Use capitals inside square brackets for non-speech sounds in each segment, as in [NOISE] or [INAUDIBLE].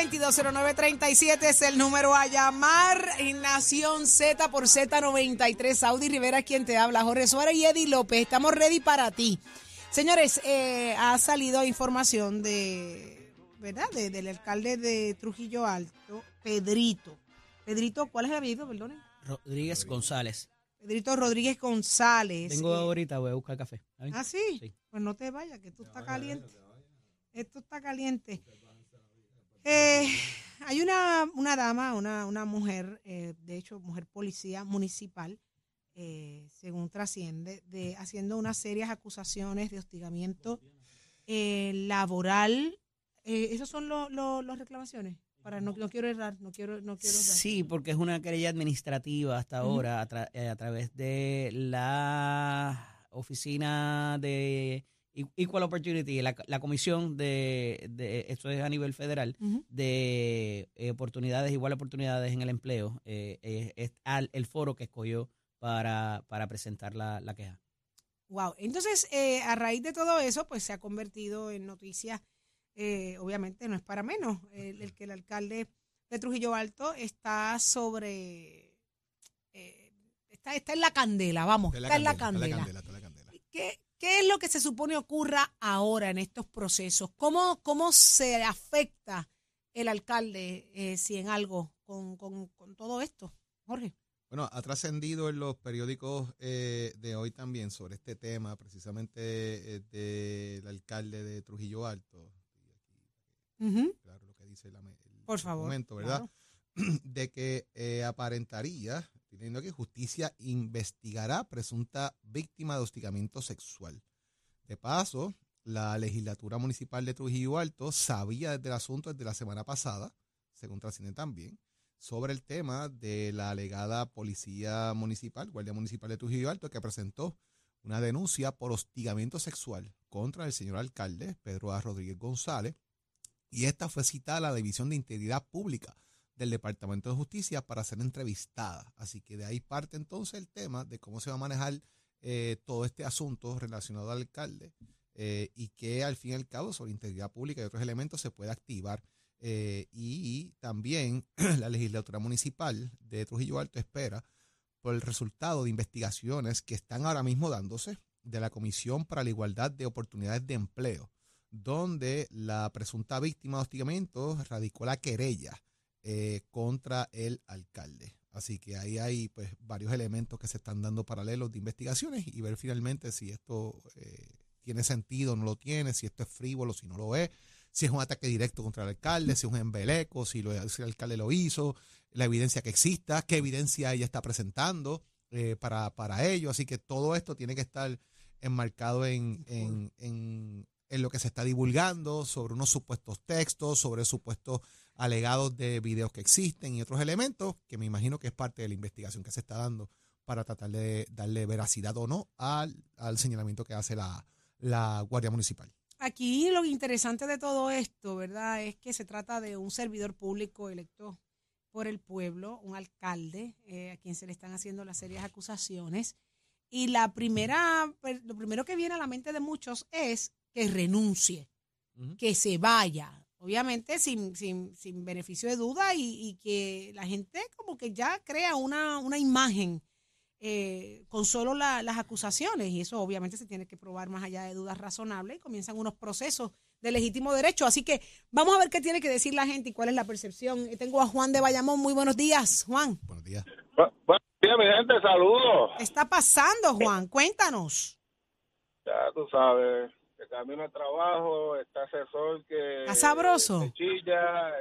Es el número a llamar en Nación Z por Z93. Saudi Rivera es quien te habla, Jorge Suárez y Eddie López. Estamos ready para ti. Señores, eh, ha salido información de, ¿verdad? De- del alcalde de Trujillo Alto, Pedrito. Pedrito, ¿cuál es el apellido, perdón? Rodríguez González. Pedrito Rodríguez González. Vengo Eh, ahorita, voy a buscar café. ¿Ah, sí? Sí. Pues no te vayas, que esto está caliente. Esto está caliente. Eh, hay una, una dama, una, una mujer, eh, de hecho, mujer policía municipal, eh, según trasciende, de haciendo unas serias acusaciones de hostigamiento eh, laboral. Eh, ¿Esas son lo- lo- las reclamaciones? Para, no, no quiero errar, no quiero, no quiero errar. Sí, porque es una querella administrativa hasta ahora a, tra- eh, a través de la oficina de Equal Opportunity, la, la comisión de, de, esto es a nivel federal, de eh, oportunidades, igual oportunidades en el empleo, eh, eh, es al- el foro que escogió para, para presentar la, la queja. Wow. Entonces, eh, a raíz de todo eso, pues se ha convertido en noticia, eh, obviamente no es para menos, el, el que el alcalde de Trujillo Alto está sobre, eh, está, está en la candela, vamos, está en la candela. está la candela. ¿Qué, qué es lo que se supone ocurra ahora en estos procesos? ¿Cómo, cómo se afecta el alcalde, eh, si en algo, con, con, con todo esto? Jorge. Bueno, ha trascendido en los periódicos eh, de hoy también sobre este tema, precisamente eh, del alcalde de Trujillo Alto. Ujú. Claro, lo que dice la, el Por favor. documento, ¿verdad? Claro. [CLEARS THROAT] De que aparentaría, teniendo que justicia investigará presunta víctima de hostigamiento sexual. De paso, la legislatura municipal de Trujillo Alto sabía desde el asunto desde la semana pasada, según trasciende también, sobre el tema de la alegada policía municipal, Guardia Municipal de Trujillo Alto, que presentó una denuncia por hostigamiento sexual contra el señor alcalde, Pedro A. Rodríguez González, y esta fue citada a la División de Integridad Pública del Departamento de Justicia para ser entrevistada. Así que de ahí parte entonces el tema de cómo se va a manejar eh, todo este asunto relacionado al alcalde eh, y que al fin y al cabo sobre integridad pública y otros elementos se puede activar. Eh, y también [CLEARS THROAT] la legislatura municipal de Trujillo Alto espera por el resultado de investigaciones que están ahora mismo dándose de la Comisión para la Igualdad de Oportunidades de Empleo, donde la presunta víctima de hostigamiento radicó la querella eh, contra el alcalde. Así que ahí hay pues varios elementos que se están dando paralelos de investigaciones y ver finalmente si esto eh, tiene sentido o no lo tiene, si esto es frívolo, si no lo es, si es un ataque directo contra el alcalde, si es un embeleco, si, lo, si el alcalde lo hizo, la evidencia que exista, qué evidencia ella está presentando eh, para, para ello. Así que todo esto tiene que estar enmarcado en, en, en, en lo que se está divulgando sobre unos supuestos textos, sobre supuestos alegados de videos que existen y otros elementos que me imagino que es parte de la investigación que se está dando para tratar de darle veracidad o no al, al señalamiento que hace la, la Guardia Municipal. Aquí lo interesante de todo esto, ¿verdad? Es que se trata de un servidor público electo por el pueblo, un alcalde, eh, a quien se le están haciendo las serias acusaciones. Y la primera, pues, lo primero que viene a la mente de muchos es que renuncie, que se vaya. Obviamente sin, sin, sin beneficio de duda y, y que la gente como que ya crea una, una imagen eh, con solo la- las acusaciones y eso obviamente se tiene que probar más allá de dudas razonables y comienzan unos procesos de legítimo derecho. Así que vamos a ver qué tiene que decir la gente y cuál es la percepción. Eh, Tengo a Juan de Bayamón. Muy buenos días, Juan. Buenos días. Bu- Buenos días, mi gente, saludos. ¿Qué está pasando, Juan? Cuéntanos. Ya tú sabes, el camino al trabajo, está ese sol que... Está sabroso. que chilla,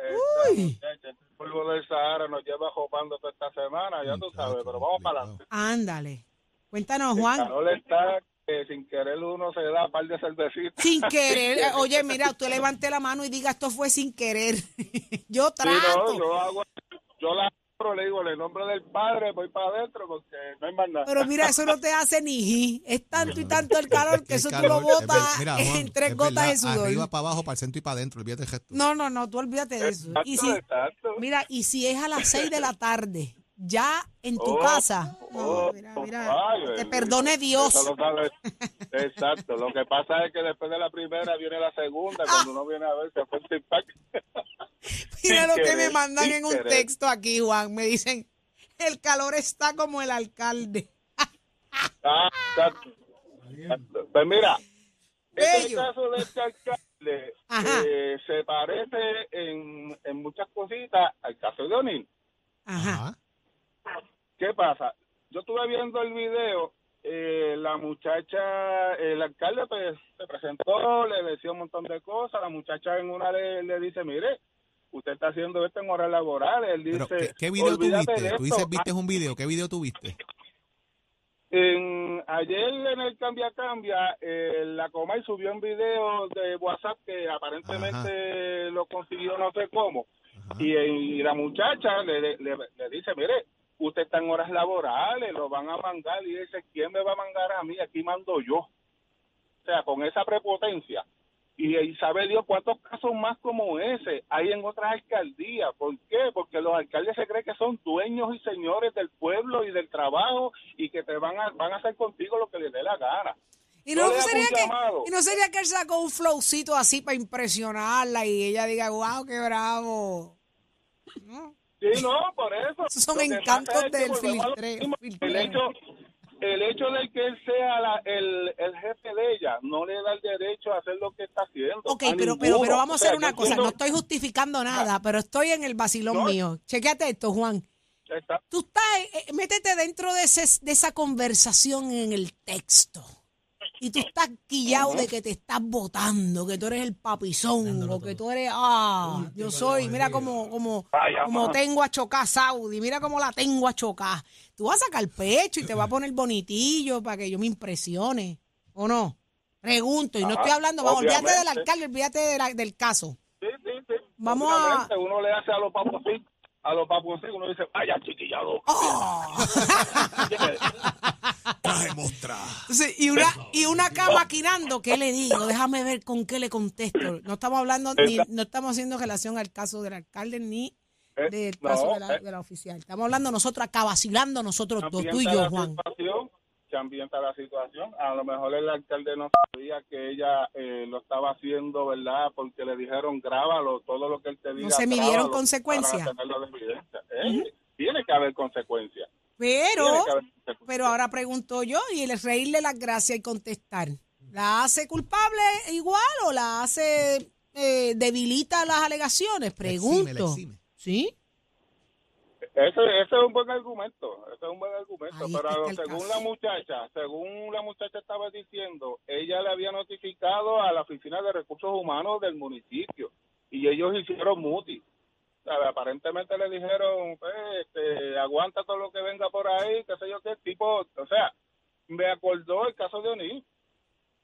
Uy. está, el polvo del Sahara nos lleva jopando toda esta semana, ya tú sabes, pero vamos para adelante. Ándale. Cuéntanos, El Juan. calor está que sin querer uno se da un par de cervecitas. Sin querer. Eh, [LAUGHS] Oye, mira, usted levante la mano y diga esto fue sin querer. [LAUGHS] Yo Sí, trato. no, yo hago, yo la pero le digo, el nombre del padre, voy para adentro porque no hay más nada. Pero mira, eso no te hace ni ji. Es tanto y tanto el calor que El eso tú calor, lo es ver- botas mira, Juan, en tres es gotas verdad, de sudor. Arriba, para abajo, para el centro y para adentro. Olvídate el gesto. No, no, no, tú olvídate de eso. Y si, Exacto. mira, y si es a las seis de la tarde, ya en tu Oh, casa, no, oh, mira, mira, ay, te perdone Dios. Eso. [LAUGHS] Exacto. Lo que pasa es que después de la primera viene la segunda. Cuando uno viene a ver, se fue el impacto. Mira lo que me mandan en un querer. texto aquí, Juan. Me dicen, el calor está como el alcalde. Ah, exacto. Pues mira, este Bello. caso de este alcalde eh, se parece en, en muchas cositas al caso de O'Neill. Ajá. ¿Qué pasa? Yo estuve viendo el video, eh, la muchacha, el alcalde pues, se presentó, le decía un montón de cosas, la muchacha en una le, le dice, mire, usted está haciendo esto en horas laborales. Él dice, ¿qué, qué video "Olvídate tuviste? Tú esto". dices, viste un video. ¿Qué video tuviste? En, ayer en el Cambia Cambia, eh, la Comay subió un video de WhatsApp que aparentemente lo consiguió no sé cómo. Y, y la muchacha le, le, le dice, mire, usted está en horas laborales, lo van a mandar. Y dice, ¿quién me va a mandar a mí? Aquí mando yo. O sea, con esa prepotencia. Y, y sabe Dios cuántos casos más como ese hay en otras alcaldías. ¿Por qué? Porque los alcaldes se creen que son dueños y señores del pueblo y del trabajo y que te van a, van a hacer contigo lo que les dé la gana. Y no, sería que, y no sería que él sacó un flowcito así para impresionarla y ella diga, wow, qué bravo. No. Sí, no, por eso. Esos son encantos es del filtreo. El hecho, el hecho de que él sea la- el, el jefe de ella no le da el derecho a hacer lo que está haciendo. Ok, pero, pero, pero vamos O sea, a hacer una cosa. No estoy justificando nada, pero estoy en el vacilón No. mío. Chequéate esto, Juan. Está- Tú estás, eh, eh, métete dentro de, ese, de esa conversación en el texto. Y tú estás quillado de que te estás votando, que tú eres el papizón, o que tú eres, ah, yo soy, mira cómo, como, como mamá. tengo a chocar Saudi, mira cómo la tengo a chocar. Tú vas a sacar pecho y te vas a poner bonitillo para que yo me impresione, ¿o no? Pregunto, y no estoy hablando, vamos, olvídate del alcalde, olvídate de la- del caso. Sí, sí, sí. Vamos a- Uno le hace a los papos así, a los papos así, uno dice, vaya chiquillado. Oh. [LAUGHS] Entonces, y una, y una acá maquinando, ¿qué le digo? Déjame ver con qué le contesto. No estamos hablando, ni, no estamos haciendo relación al caso del alcalde ni Eh, del no, caso de la, eh. de la oficial. Estamos hablando nosotros acá, vacilando nosotros dos, tú y yo, Juan. que ambienta la situación. A lo mejor el alcalde no sabía que ella eh, lo estaba haciendo, ¿verdad? Porque le dijeron, grábalo, todo lo que él te diga. se midieron consecuencias. para tenerlo de evidencia. Eh, Tiene que haber consecuencias. Pero, pero ahora pregunto yo, y el reírle las gracias y contestar, ¿la hace culpable igual o la hace, eh, debilita las alegaciones? La exime, Pregunto. la exime. ¿Sí? Ese, ese es un buen argumento, ese es un buen argumento, Ahí pero según caso. la muchacha, según la muchacha estaba diciendo, ella le había notificado a la Oficina de Recursos Humanos del municipio y ellos hicieron muti. Aparentemente le dijeron, pues, este, aguanta todo lo que venga por ahí, qué sé yo qué tipo, o sea, me acordó el caso de O'Neill,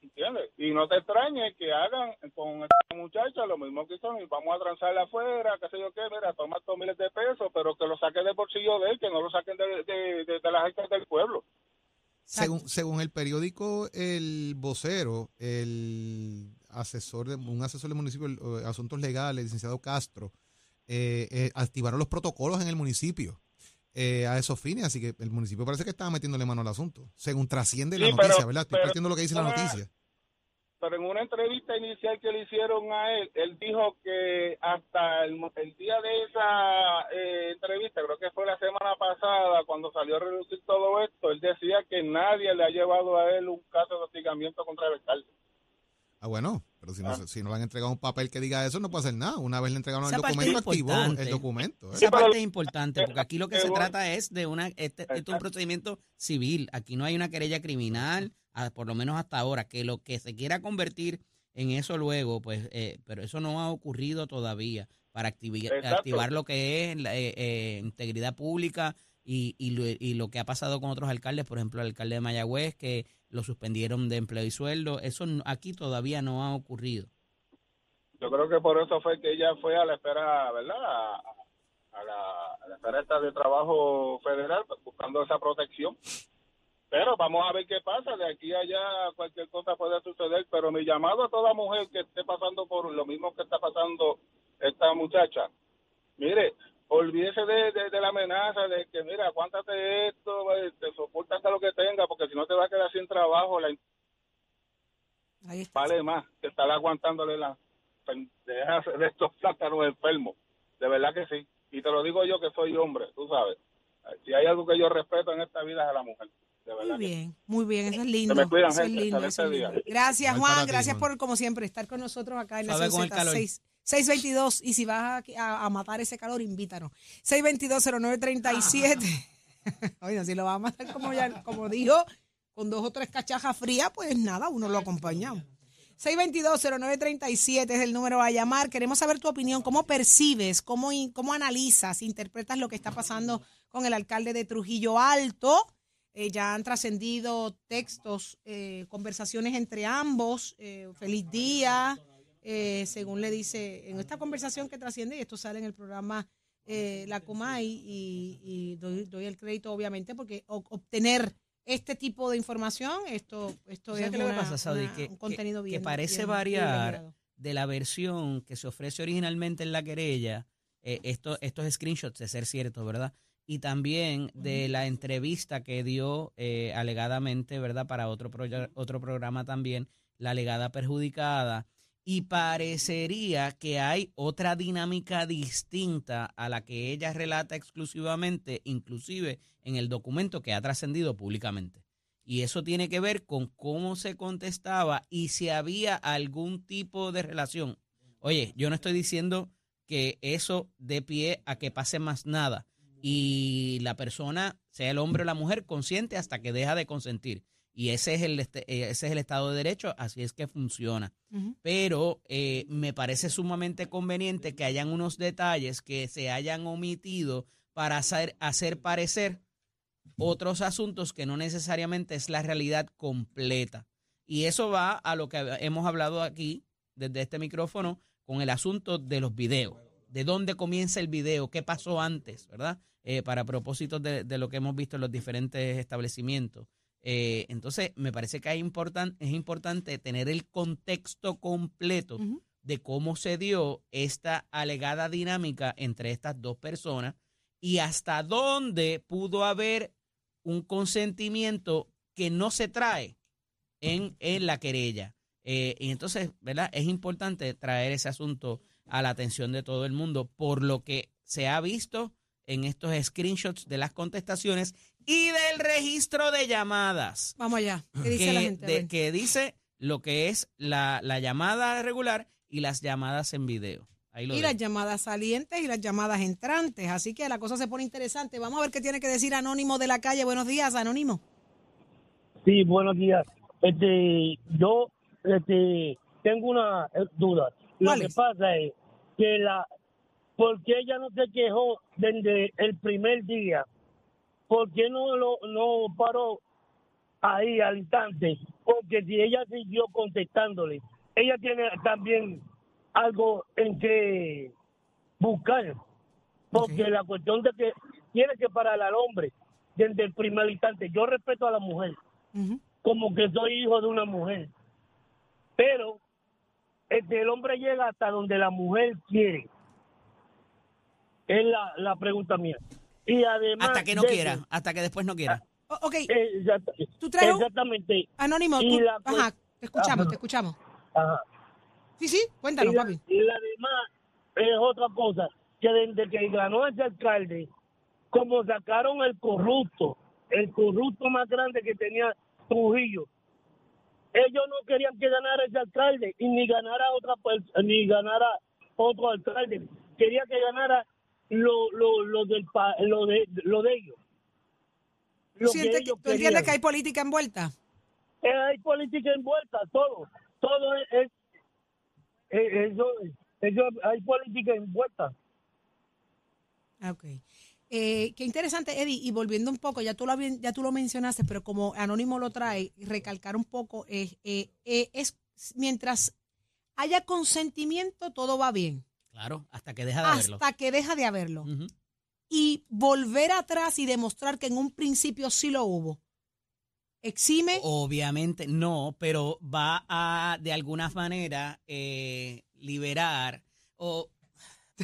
¿entiendes? Y no te extrañes que hagan con esta muchacha lo mismo que hicieron y vamos a transarla afuera, qué sé yo qué, mira, toma estos miles de pesos, pero que lo saquen del bolsillo de él, que no lo saquen de, de, las arcas del pueblo. Según, según el periódico El Vocero, el asesor de un asesor del municipio de asuntos legales, el licenciado Castro, eh, eh, activaron los protocolos en el municipio eh, a esos fines, así que el municipio parece que estaba metiéndole mano al asunto, según trasciende la noticia, pero- ¿verdad? Estoy pero- partiendo lo que dice la noticia. Pero en una entrevista inicial que le hicieron a él, él dijo que hasta el, el día de esa eh, entrevista, creo que fue la semana pasada, cuando salió a reducir todo esto, él decía que nadie le ha llevado a él un caso de hostigamiento contra el alcalde. Ah, bueno, pero si no, Ah. si no le han entregado un papel que diga eso, no puede hacer nada. Una vez le entregaron Esa el documento, activó importante. el documento. ¿eh? Esa parte es importante, porque aquí lo que se trata es de una, este, esto es un procedimiento civil. Aquí no hay una querella criminal, por lo menos hasta ahora, que lo que se quiera convertir en eso luego, pues, eh, pero eso no ha ocurrido todavía para activi- Exacto. activar lo que es la, eh, eh, integridad pública y, y, lo, y lo que ha pasado con otros alcaldes, por ejemplo, el alcalde de Mayagüez, que lo suspendieron de empleo y sueldo. Eso aquí todavía no ha ocurrido. Yo creo que por eso fue que ella fue a la espera, ¿verdad? A, a la, a la esfera esta de trabajo federal pues, buscando esa protección. Pero vamos a ver qué pasa. De aquí a allá cualquier cosa puede suceder. Pero mi llamado a toda mujer que esté pasando por lo mismo que está pasando esta muchacha, mire, olvídese de, de- de la amenaza de que, mira, aguántate esto, te soporta hasta lo que tenga, porque si no te va a quedar sin trabajo, la Ahí está. vale más que estar aguantándole pendejas de estos plátanos enfermos. De verdad que sí. Y te lo digo yo que soy hombre, tú sabes. Si hay algo que yo respeto en esta vida es a la mujer. De verdad Muy bien, muy bien, eso es lindo. me cuidan, eso es gente. lindo, Excelente eso es lindo. día. Gracias, Juan. gracias por, como siempre, estar con nosotros acá en calor. 6 622. Y si vas a, matar ese calor, invítanos. 622-0937. [LAUGHS] Oye, si lo vas a matar como, ya, como dijo, con dos o tres cachajas frías, pues nada, uno lo acompañamos. 622-0937 es el número a llamar. Queremos saber tu opinión. ¿Cómo percibes, cómo, cómo analizas, interpretas lo que está pasando con el alcalde de Trujillo Alto? Eh, ya han trascendido textos, eh, conversaciones entre ambos. eh, feliz día, eh, según le dice en esta conversación que trasciende, y esto sale en el programa eh, La Comay, y, y doy, doy el crédito obviamente porque o- obtener este tipo de información, esto, esto ¿Sabes es qué es lo que una- pasa, Saudi? una- Que- un contenido que bien. parece bien- bien variar de la versión que se ofrece originalmente en la querella, eh, esto- estos screenshots de ser cierto, ¿verdad? Y también de la entrevista que dio eh, alegadamente, ¿verdad? Para otro, otro programa también, la alegada perjudicada. Y parecería que hay otra dinámica distinta a la que ella relata exclusivamente, inclusive en el documento que ha trascendido públicamente. Y eso tiene que ver con cómo se contestaba y si había algún tipo de relación. Oye, yo no estoy diciendo que eso dé pie a que pase más nada y la persona, sea el hombre o la mujer, consciente hasta que deja de consentir. Y ese es el, este- eh, ese es el Estado de Derecho, así es que funciona. Pero eh, me parece sumamente conveniente que hayan unos detalles que se hayan omitido para hacer, hacer parecer otros asuntos que no necesariamente es la realidad completa. Y eso va a lo que hemos hablado aquí desde este micrófono con el asunto de los videos. De dónde comienza el video, qué pasó antes, ¿verdad? Eh, para propósitos de, de lo que hemos visto en los diferentes establecimientos. Eh, entonces, me parece que hay importan- es importante tener el contexto completo de cómo se dio esta alegada dinámica entre estas dos personas y hasta dónde pudo haber un consentimiento que no se trae en, en la querella. Eh, y entonces, ¿verdad? Es importante traer ese asunto a la atención de todo el mundo por lo que se ha visto en estos screenshots de las contestaciones y del registro de llamadas Vamos allá. ¿Qué dice la que, gente? De- que dice lo que es la, la llamada regular y las llamadas en video. Ahí lo y las llamadas salientes y las llamadas entrantes. Así que la cosa se pone interesante. Vamos a ver qué tiene que decir Anónimo de la calle. Buenos días, Anónimo. Sí, buenos días. Este, yo este, tengo una eh, duda. Lo ¿Cuál que es? pasa es que la, ¿por qué ella no se quejó desde el primer día? ¿Por qué no lo no paró ahí al instante? Porque si ella siguió contestándole, ella tiene también algo en que buscar. Porque la cuestión de que tiene que parar al hombre desde el primer instante. Yo respeto a la mujer como que soy hijo de una mujer. Pero este, el hombre llega hasta donde la mujer quiere. Es la, la pregunta mía. Y además. Hasta que no de quiera, eso, hasta que después no quiera. O- ok, exacta- Tú traes Exactamente. Anónimo, tú- la ajá, te escuchamos, Ajá. te escuchamos. Ajá. Sí, sí, cuéntanos, y, la, papi. y la demás es otra cosa. Que desde que ganó ese alcalde, como sacaron el corrupto, el corrupto más grande que tenía Trujillo, ellos no querían que ganara ese alcalde y ni ganara otra ni ganara otro alcalde. Quería que ganara lo, lo, lo del pa- lo de lo de ellos. ¿Tú, Lo que ellos tú entiendes que hay política envuelta? Eh, hay política envuelta, todo, todo es, es- es- eso, eso, hay política envuelta. Ok. Eh, qué interesante, Eddie, y volviendo un poco, ya tú lo, ya tú lo mencionaste, pero como Anónimo lo trae, recalcar un poco, eh, eh, eh, es mientras haya consentimiento, todo va bien, Claro, hasta que deja de verlo. hasta que deja de haberlo. Y volver atrás y demostrar que en un principio sí lo hubo? ¿Exime? Obviamente no, pero va a de alguna manera eh, liberar o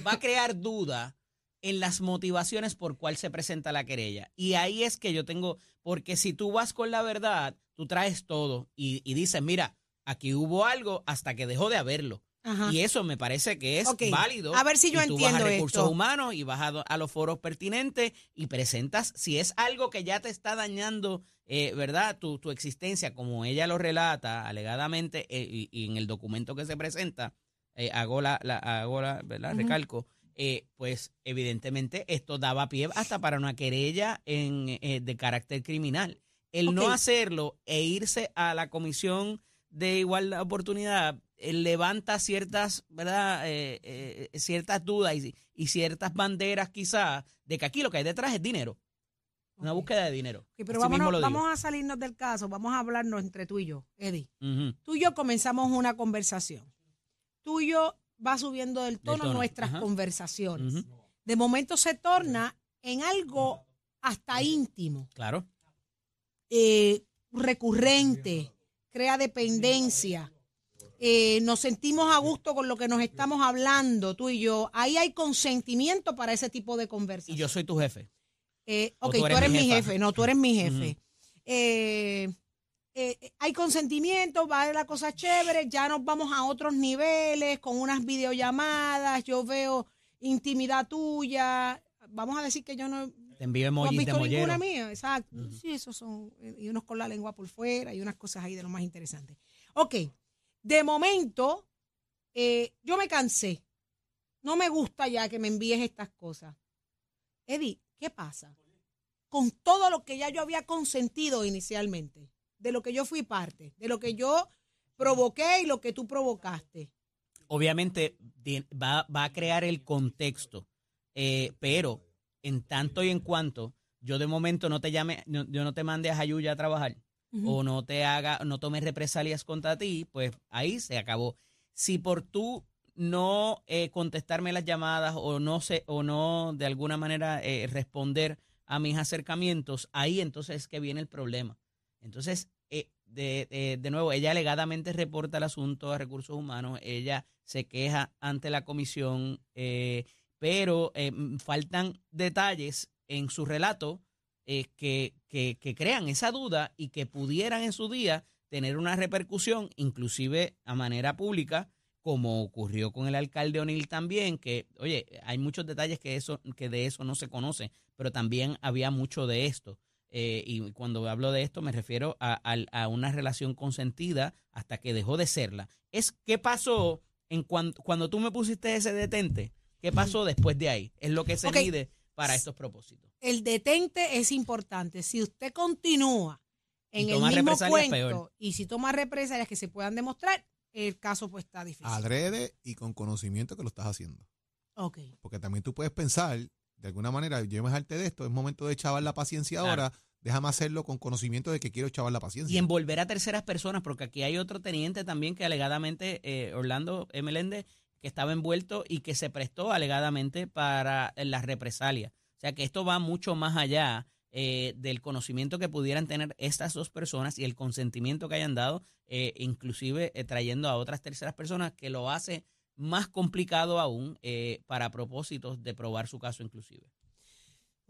va a crear [LAUGHS] duda en las motivaciones por cuál se presenta la querella. Y ahí es que yo tengo, porque si tú vas con la verdad, tú traes todo y, y dices, mira, aquí hubo algo hasta que dejó de haberlo. Ajá. Y eso me parece que es válido. A ver si yo Y tú entiendo vas a recursos esto. humanos y vas a, los foros pertinentes y presentas, si es algo que ya te está dañando, eh, ¿verdad? Tu, tu existencia, como ella lo relata alegadamente eh, y, y en el documento que se presenta, eh, hago la, la- hago la, ¿verdad? Ujú. Recalco. eh, pues evidentemente esto daba pie hasta para una querella en, eh, de carácter criminal. El no hacerlo e irse a la comisión de igualdad de oportunidad eh, levanta ciertas, ¿verdad? Eh, eh, ciertas dudas y, y ciertas banderas quizás de que aquí lo que hay detrás es dinero. Una búsqueda de dinero. Pero vámonos, vamos a salirnos del caso, vamos a hablarnos entre tú y yo, Eddie. Tú y yo comenzamos una conversación. Tú y yo va subiendo del tono, tono, nuestras ajá. conversaciones. De momento se torna en algo hasta íntimo, Claro. eh, recurrente, crea dependencia. eh, nos sentimos a gusto con lo que nos estamos hablando, tú y yo. Ahí hay consentimiento para ese tipo de Y conversación. yo soy tu jefe. Eh, ok, tú tú eres mi jefe. No, tú eres mi jefe. Eh, eh, hay consentimiento, va la cosa chévere, ya nos vamos a otros niveles con unas videollamadas, yo veo intimidad tuya. Vamos a decir que yo no, Te envío has emojis de visto ninguna mía. Exacto. Sí, esos son. Y unos con la lengua por fuera y unas cosas ahí de lo más interesante. Ok. De momento, eh, yo me cansé. No me gusta ya que me envíes estas cosas. Eddie, ¿qué pasa? Con todo lo que ya yo había consentido inicialmente, de lo que yo fui parte, de lo que yo provoqué y lo que tú provocaste. Obviamente va, va a crear el contexto, eh, pero en tanto y en cuanto yo de momento no te llame, no- yo no te mande a Jayuya a trabajar o no te haga, no tomes represalias contra ti, pues ahí se acabó. Si por tú no eh, contestarme las llamadas o no sé, o no de alguna manera eh, responder a mis acercamientos, ahí entonces es que viene el problema. Entonces, eh, de, de- de nuevo, ella alegadamente reporta el asunto a recursos humanos, ella se queja ante la comisión, eh, pero eh, faltan detalles en su relato eh, que, crean esa duda y que pudieran en su día tener una repercusión, inclusive a manera pública, como ocurrió con el alcalde O'Neill también, que, oye, hay muchos detalles que, eso, que de eso no se conoce, pero también había mucho de esto. Eh, y cuando hablo de esto me refiero a, una relación consentida hasta que dejó de serla. Es qué pasó en cuan- cuando tú me pusiste ese detente, qué pasó después de ahí. Es lo que se mide para estos propósitos. El detente es importante. Si usted continúa en el mismo cuento peor. y si toma represalias que se puedan demostrar, el caso pues está difícil. Adrede y con conocimiento que lo estás haciendo. Ok. Porque también tú puedes pensar, de alguna manera, yo me jarte de esto, es momento de chavar la paciencia Claro. ahora, déjame hacerlo con conocimiento de que quiero chavar la paciencia. Y envolver a terceras personas, porque aquí hay otro teniente también que alegadamente, eh, Orlando. Meléndez, que estaba envuelto y que se prestó alegadamente para las represalias. O sea que esto va mucho más allá eh, del conocimiento que pudieran tener estas dos personas y el consentimiento que hayan dado, eh, inclusive eh, trayendo a otras terceras personas, que lo hace más complicado aún para propósitos de probar su caso inclusive.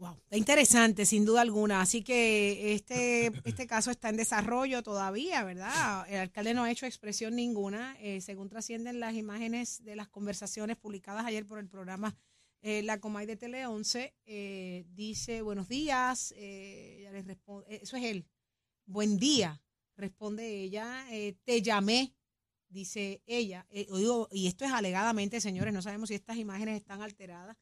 Wow, interesante, sin duda alguna. Así que este, este caso está en desarrollo todavía, ¿verdad? El alcalde no ha hecho expresión ninguna. eh, según trascienden las imágenes de las conversaciones publicadas ayer por el programa eh, La Comay de Tele 11, eh, dice, buenos días, eh, ella le responde, eso es él, buen día, responde ella, te llamé, dice ella, oigo, y esto es alegadamente, señores, no sabemos si estas imágenes están alteradas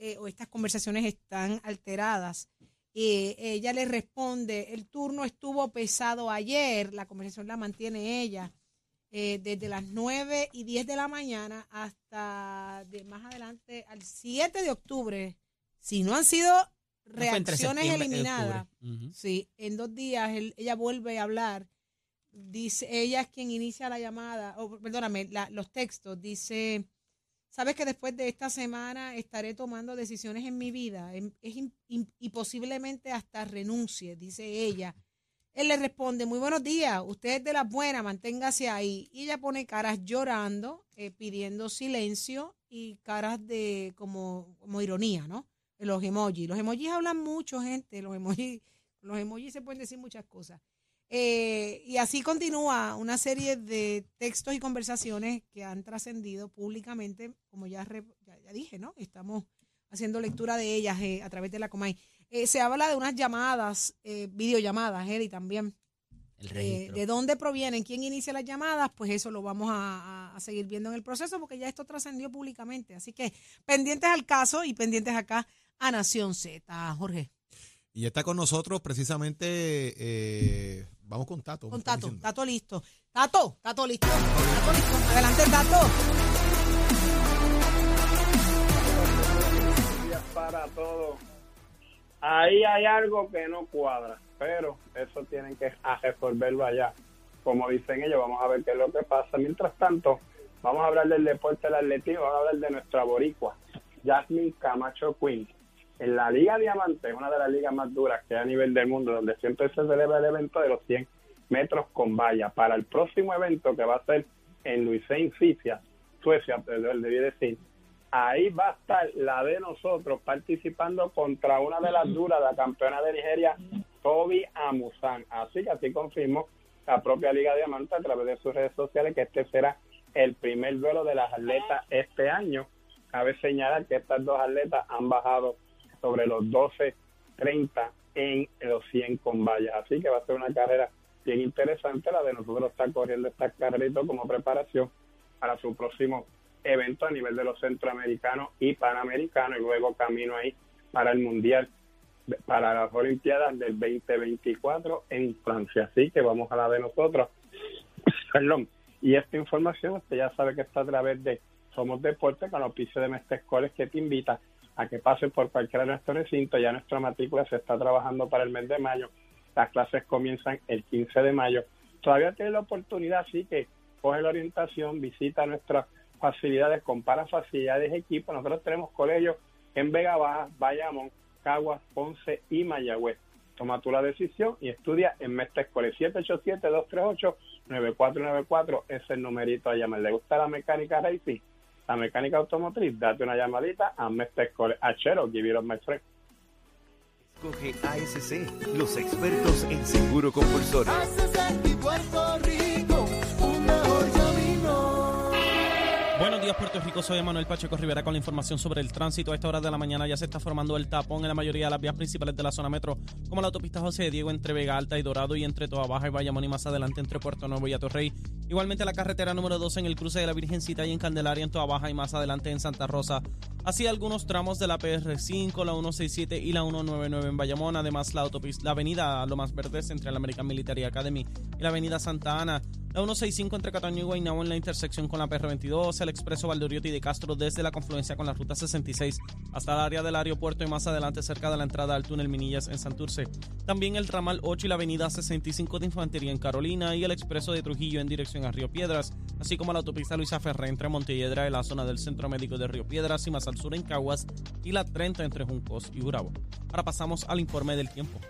eh, o estas conversaciones están alteradas. Eh, ella le responde, el turno estuvo pesado ayer, la conversación la mantiene ella, eh, desde las 9 y 10 de la mañana hasta de más adelante, al 7 de octubre, si no han sido reacciones y eliminadas. Ujú. Sí, en dos días él- ella vuelve a hablar. Dice, ella es quien inicia la llamada, o perdóname, la- los textos. Dice, Sabes que después de esta semana estaré tomando decisiones en mi vida em- es y posiblemente hasta renuncie, dice ella. Él le responde, muy buenos días, usted es de las buenas, manténgase ahí. Y ella pone caras llorando, eh, pidiendo silencio y caras de como, como ironía, ¿no? Los emojis. Los emojis hablan mucho, gente. Los emojis, los emojis se pueden decir muchas cosas. Eh, y así continúa una serie de textos y conversaciones que han trascendido públicamente, como ya, re- ya, ya dije, ¿no? Estamos haciendo lectura de ellas eh, a través de la Comay. Eh, se habla de unas llamadas, eh, videollamadas, Eddie, también. El Eh, de dónde provienen, quién inicia las llamadas, pues eso lo vamos a, a- a seguir viendo en el proceso porque ya esto trascendió públicamente. Así que pendientes al caso y pendientes acá a Nación Z, Jorge. Y está con nosotros precisamente, eh, vamos con Tato. Con Tato, diciendo. Tato listo. Tato, Tato listo. Tato listo. Adelante, Tato. días para todos. Ahí hay algo que no cuadra, pero eso tienen que a resolverlo allá. Como dicen ellos, vamos a ver qué es lo que pasa. Mientras tanto, vamos a hablar del deporte del atletismo, vamos a hablar de nuestra boricua, Jasmine Camacho Quinn. En la Liga Diamante, una de las ligas más duras que hay a nivel del mundo, donde siempre se celebra el evento de los 100 metros con valla. Para el próximo evento, que va a ser en Luisén, Suiza, Suecia, perdón, debí decir, ahí va a estar la de nosotros participando contra una de las duras, la campeona de Nigeria, Toby Amusan. Así que así confirmó la propia Liga Diamante a través de sus redes sociales que este será el primer duelo de las atletas este año. Cabe señalar que estas dos atletas han bajado sobre los 12.30 en los 100 con vallas. Así que va a ser una carrera bien interesante. La de nosotros está corriendo esta carrerita como preparación para su próximo evento a nivel de los centroamericanos y panamericanos y luego camino ahí para el mundial para las olimpiadas del 2024 en Francia así que vamos a la de nosotros [COUGHS] perdón y esta información usted ya sabe que está a través de Somos Deporte con la auspicio de Mestre Escoles que te invita a que pases por cualquiera de nuestros recintos ya nuestra matrícula se está trabajando para el mes de mayo las clases comienzan el 15 de mayo todavía tienes la oportunidad así que coge la orientación visita nuestras facilidades, compara facilidades, equipos. Nosotros tenemos colegios en Vega Baja, Bayamón, Caguas, Ponce y Mayagüez. Toma tú la decisión y estudia en Mestre Escoles 787-238-9494. Es el numerito a llamar. ¿Le gusta la mecánica racing? La mecánica automotriz, date una llamadita a Mestre Escoles. Achero, give it up, my friend. Escoge ASC, los expertos en seguro compulsorio. Buenos Puerto Rico. Soy Manuel Pacheco Rivera con la información sobre el tránsito. A esta hora de la mañana ya se está formando el tapón en la mayoría de las vías principales de la zona metro, como la autopista José de Diego entre Vega Alta y Dorado y entre Toa Baja y Bayamón y más adelante entre Puerto Nuevo y Atorrey. Igualmente la carretera número 2 en el cruce de la Virgencita y en Candelaria en Toa Baja y más adelante en Santa Rosa. Así algunos tramos de la PR5, la 167 y la 199 en Bayamón. Además la autopista, la avenida Lomas Verdes entre la American Military Academy y la avenida Santa Ana. La 165 entre Cataño y Guaynabo en la intersección con la PR22, el expreso Valdoriotti de Castro desde la confluencia con la ruta 66 hasta el área del aeropuerto y más adelante cerca de la entrada al túnel Minillas en Santurce. También el ramal 8 y la avenida 65 de Infantería en Carolina y el expreso de Trujillo en dirección a Río Piedras, así como la autopista Luisa Ferré entre Montelledra y la zona del Centro Médico de Río Piedras y más al sur en Caguas y la 30 entre Juncos y Urabo. Ahora pasamos al informe del tiempo.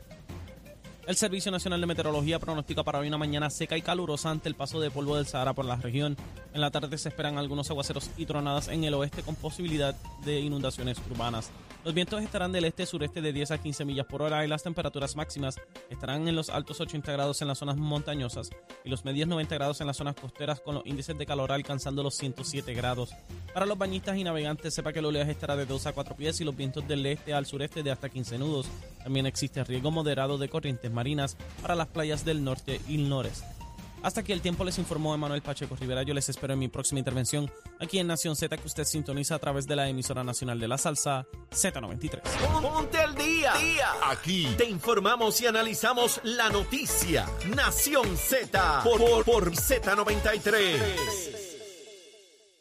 El Servicio Nacional de Meteorología pronostica para hoy una mañana seca y calurosa ante el paso de polvo del Sahara por la región. En la tarde se esperan algunos aguaceros y tronadas en el oeste con posibilidad de inundaciones urbanas. Los vientos estarán del este-sureste de 10 a 15 millas por hora y las temperaturas máximas estarán en los altos 80 grados en las zonas montañosas y los medios 90 grados en las zonas costeras con los índices de calor alcanzando los 107 grados. Para los bañistas y navegantes sepa que el oleaje estará de 2 a 4 pies y los vientos del este al sureste de hasta 15 nudos. También existe riesgo moderado de corrientes marinas para las playas del norte y el noreste. Hasta aquí el tiempo les informó Emanuel Pacheco Rivera. Yo les espero en mi próxima intervención aquí en Nación Z que usted sintoniza a través de la emisora nacional de la salsa Z93. Ponte al día. Aquí te informamos y analizamos la noticia. Nación Z por, por, por Z93.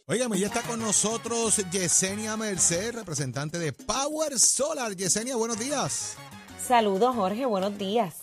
Óigame, ya está con nosotros Yesenia Merced, representante de Power Solar. Yesenia, buenos días. Saludos, Jorge, buenos días.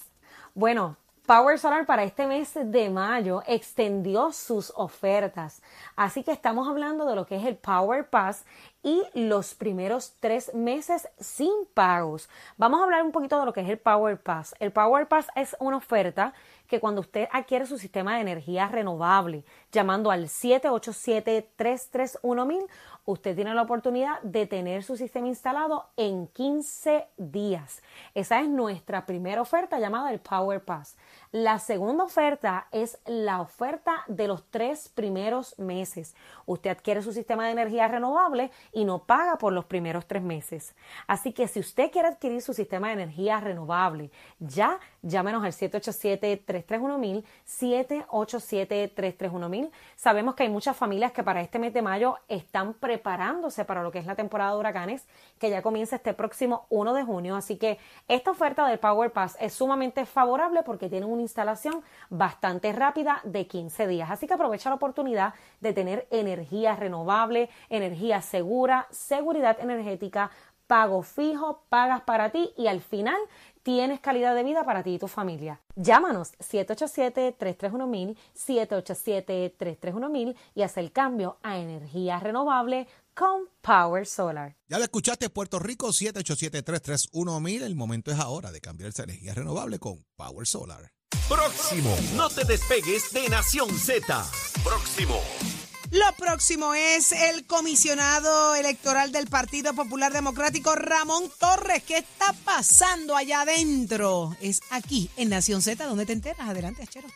Bueno, Power Solar para este mes de mayo extendió sus ofertas. Así que estamos hablando de lo que es el Power Pass y los primeros tres meses sin pagos. Vamos a hablar un poquito de lo que es el Power Pass. El Power Pass es una oferta que cuando usted adquiere su sistema de energía renovable, llamando al 787-331 usted tiene la oportunidad de tener su sistema instalado en 15 días. Esa es nuestra primera oferta llamada el Power Pass. La segunda oferta es la oferta de los tres primeros meses. Usted adquiere su sistema de energía renovable y no paga por los primeros tres meses. Así que si usted quiere adquirir su sistema de energía renovable, ya llámenos al 787-331-1000, 787-331-1000. Sabemos que hay muchas familias que para este mes de mayo están preparándose para lo que es la temporada de huracanes, que ya comienza este próximo 1 de junio. Así que esta oferta del Power Pass es sumamente favorable porque tiene una instalación bastante rápida de 15 días. Así que aprovecha la oportunidad de tener energía renovable, energía segura, seguridad energética, pago fijo, pagas para ti y al final tienes calidad de vida para ti y tu familia. Llámanos 787-331-1000, 787-331-1000 y haz el cambio a energía renovable con Power Solar. Ya lo escuchaste, Puerto Rico, 787-331-1000. El momento es ahora de cambiar esa energía renovable con Power Solar. Próximo. No te despegues de Nación Z. Próximo. Lo próximo es el comisionado electoral del Partido Popular Democrático, Ramón Torres. ¿Qué está pasando allá adentro? Es aquí, en Nación Z, donde te enteras. Adelante, Achero.